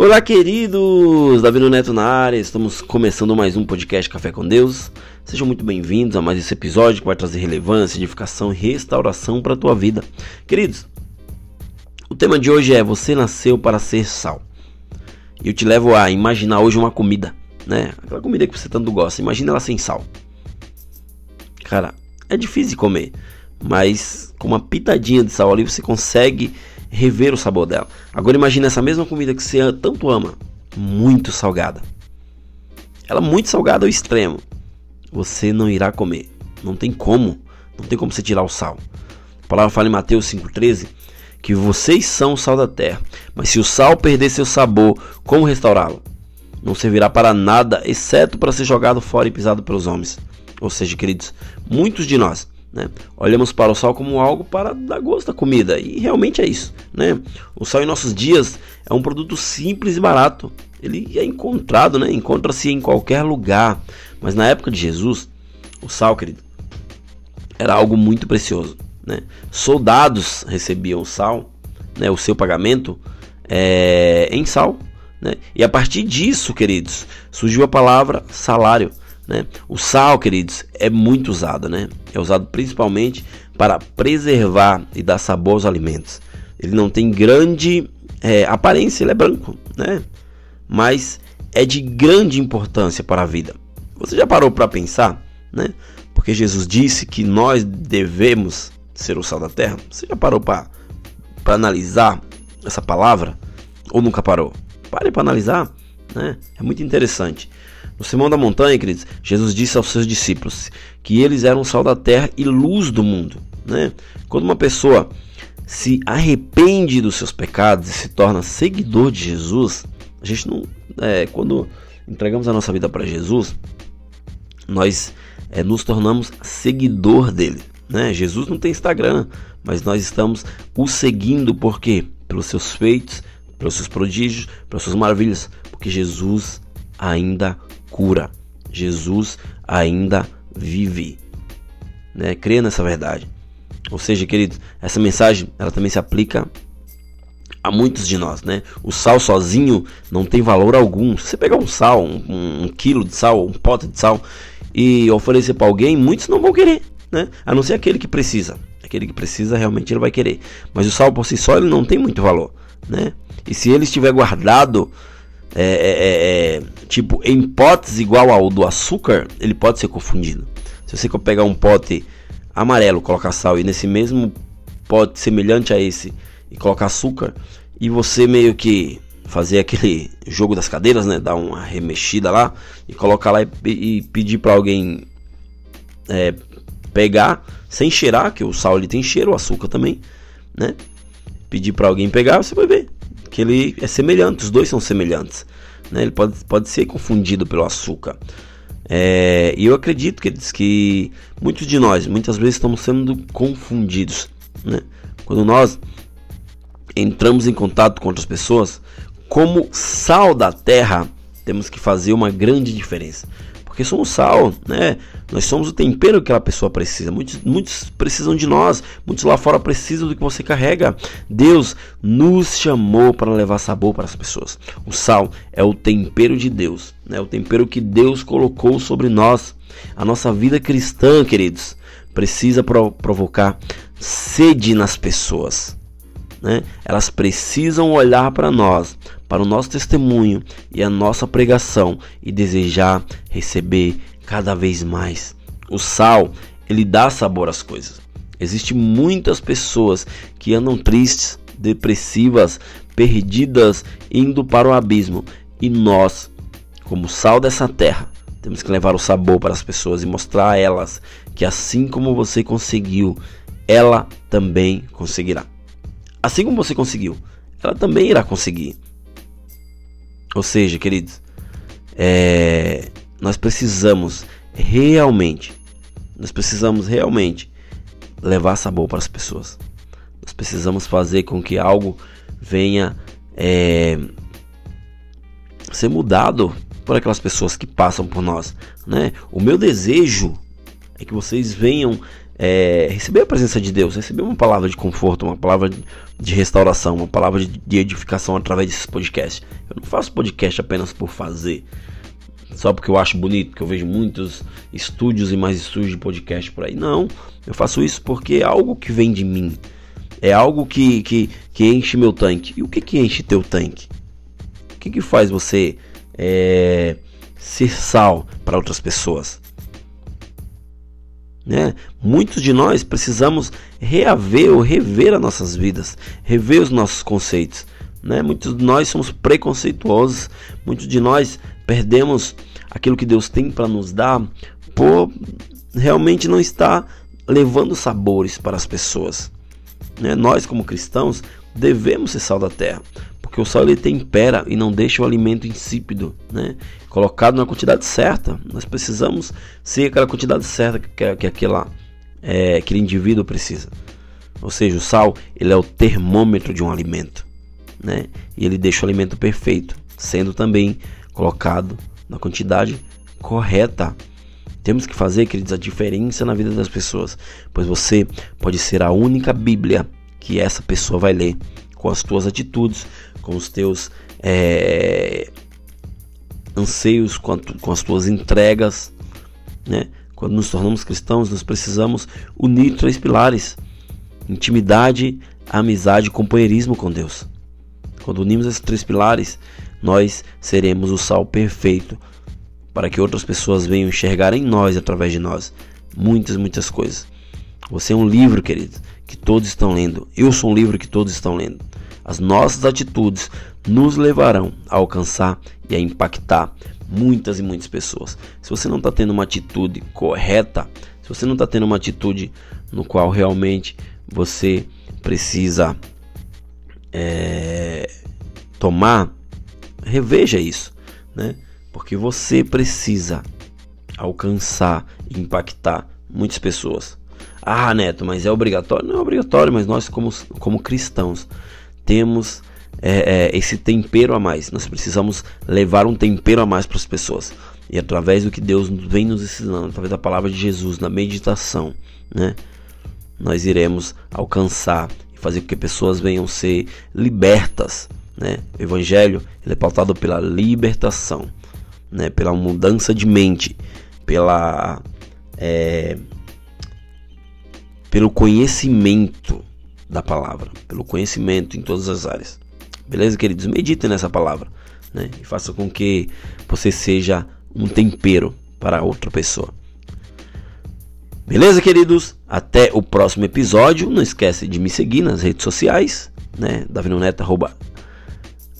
Olá, queridos! Davi Neto na área, estamos começando mais um podcast Café com Deus. Sejam muito bem-vindos a mais esse episódio que vai trazer relevância, edificação e restauração para a tua vida. Queridos, o tema de hoje é Você nasceu para ser sal. Eu te levo a imaginar hoje uma comida, né? Aquela comida que você tanto gosta. Imagina ela sem sal. Cara, é difícil comer, mas com uma pitadinha de sal ali você consegue rever o sabor dela. Agora imagine essa mesma comida que você tanto ama, muito salgada. Ela muito salgada ao extremo. Você não irá comer. Não tem como. Não tem como você tirar o sal. A palavra fala em Mateus 5,13 que vocês são o sal da terra. Mas se o sal perder seu sabor, como restaurá-lo? Não servirá para nada, exceto para ser jogado fora e pisado pelos homens. Ou seja, queridos, muitos de nós né? Olhamos para o sal como algo para dar gosto à comida e realmente é isso. Né? O sal em nossos dias é um produto simples e barato. Ele é encontrado, né? encontra-se em qualquer lugar. Mas na época de Jesus, o sal, querido, era algo muito precioso. Né? Soldados recebiam sal, né? o seu pagamento é, em sal. Né? E a partir disso, queridos, surgiu a palavra salário. Né? O sal, queridos, é muito usado, né? É usado principalmente para preservar e dar sabor aos alimentos. Ele não tem grande é, aparência, ele é branco, né? Mas é de grande importância para a vida. Você já parou para pensar, né? Porque Jesus disse que nós devemos ser o sal da terra. Você já parou para analisar essa palavra? Ou nunca parou? Pare para analisar, né? É muito interessante. No Sermão da Montanha, queridos, Jesus disse aos seus discípulos que eles eram sal da terra e luz do mundo. Né? Quando uma pessoa se arrepende dos seus pecados e se torna seguidor de Jesus, a gente não. É, quando entregamos a nossa vida para Jesus, nós é, nos tornamos seguidor dele. Né? Jesus não tem Instagram, mas nós estamos o seguindo por quê? Pelos seus feitos, pelos seus prodígios, pelas suas maravilhas, porque Jesus ainda cura. Jesus ainda vive. Né? Creia nessa verdade. Ou seja, queridos, essa mensagem ela também se aplica a muitos de nós, né? O sal sozinho não tem valor algum. Se você pegar um sal, um, um quilo de sal, um pote de sal e oferecer para alguém, muitos não vão querer, né? A não ser aquele que precisa. Aquele que precisa realmente ele vai querer. Mas o sal por si só ele não tem muito valor, né? E se ele estiver guardado é, é, é, é, tipo em potes igual ao do açúcar, ele pode ser confundido. Se você pegar um pote amarelo, colocar sal e nesse mesmo pote semelhante a esse e colocar açúcar e você meio que fazer aquele jogo das cadeiras, né, dar uma remexida lá e colocar lá e, e pedir para alguém é, pegar sem cheirar, que o sal ele tem cheiro, o açúcar também, né? Pedir para alguém pegar, você vai ver que ele é semelhante, os dois são semelhantes. Né? Ele pode, pode ser confundido pelo açúcar. É, e eu acredito que, que muitos de nós, muitas vezes, estamos sendo confundidos. Né? Quando nós entramos em contato com outras pessoas, como sal da terra, temos que fazer uma grande diferença porque somos sal, né? Nós somos o tempero que aquela pessoa precisa. Muitos, muitos precisam de nós, muitos lá fora precisam do que você carrega. Deus nos chamou para levar sabor para as pessoas. O sal é o tempero de Deus, né? O tempero que Deus colocou sobre nós. A nossa vida cristã, queridos, precisa provocar sede nas pessoas. Né? Elas precisam olhar para nós, para o nosso testemunho e a nossa pregação e desejar receber cada vez mais. O sal, ele dá sabor às coisas. Existem muitas pessoas que andam tristes, depressivas, perdidas, indo para o abismo. E nós, como sal dessa terra, temos que levar o sabor para as pessoas e mostrar a elas que assim como você conseguiu, ela também conseguirá. Assim como você conseguiu, ela também irá conseguir. Ou seja, queridos, é, nós precisamos realmente, nós precisamos realmente levar sabor para as pessoas. Nós precisamos fazer com que algo venha é, ser mudado por aquelas pessoas que passam por nós, né? O meu desejo é que vocês venham é, receber a presença de Deus, receber uma palavra de conforto, uma palavra de restauração, uma palavra de edificação através desses podcasts. Eu não faço podcast apenas por fazer, só porque eu acho bonito, que eu vejo muitos estúdios e mais estúdios de podcast por aí. Não, eu faço isso porque é algo que vem de mim. É algo que, que, que enche meu tanque. E o que, que enche teu tanque? O que, que faz você é, ser sal para outras pessoas? Né? Muitos de nós precisamos reaver ou rever as nossas vidas, rever os nossos conceitos. Né? Muitos de nós somos preconceituosos, muitos de nós perdemos aquilo que Deus tem para nos dar por realmente não estar levando sabores para as pessoas. Né? Nós, como cristãos, devemos ser sal da terra, porque o sal ele tempera e não deixa o alimento insípido, né? colocado na quantidade certa. Nós precisamos ser aquela quantidade certa que, que aquela, é, aquele indivíduo precisa. Ou seja, o sal ele é o termômetro de um alimento, né? E ele deixa o alimento perfeito, sendo também colocado na quantidade correta. Temos que fazer, queridos, a diferença na vida das pessoas, pois você pode ser a única Bíblia que essa pessoa vai ler com as tuas atitudes, com os teus é, anseios, com, a, com as tuas entregas. Né? Quando nos tornamos cristãos, nós precisamos unir três pilares: intimidade, amizade e companheirismo com Deus. Quando unimos esses três pilares, nós seremos o sal perfeito para que outras pessoas venham enxergar em nós através de nós muitas, muitas coisas. Você é um livro, querido, que todos estão lendo. Eu sou um livro que todos estão lendo. As nossas atitudes nos levarão a alcançar e a impactar muitas e muitas pessoas. Se você não está tendo uma atitude correta, se você não está tendo uma atitude no qual realmente você precisa é, tomar, reveja isso, né? Porque você precisa alcançar e impactar muitas pessoas. Ah, Neto, mas é obrigatório? Não é obrigatório, mas nós, como, como cristãos, temos é, é, esse tempero a mais. Nós precisamos levar um tempero a mais para as pessoas. E através do que Deus vem nos ensinando, através da palavra de Jesus, na meditação, né, nós iremos alcançar e fazer com que pessoas venham ser libertas. Né? O Evangelho é pautado pela libertação, né? pela mudança de mente, pela, é, pelo conhecimento da palavra, pelo conhecimento em todas as áreas. Beleza, queridos? Meditem nessa palavra né? e faça com que você seja um tempero para outra pessoa. Beleza, queridos? Até o próximo episódio. Não esquece de me seguir nas redes sociais, né? Davino Neto, arroba,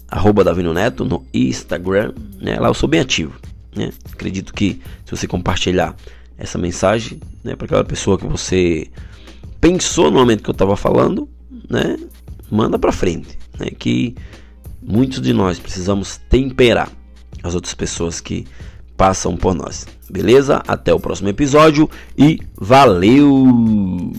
arroba Davino Neto no Instagram. Né? Lá eu sou bem ativo. Né? Acredito que se você compartilhar essa mensagem né, para aquela pessoa que você pensou no momento que eu estava falando, né? Manda para frente, né? Que muitos de nós precisamos temperar as outras pessoas que passam por nós. Beleza? Até o próximo episódio e valeu!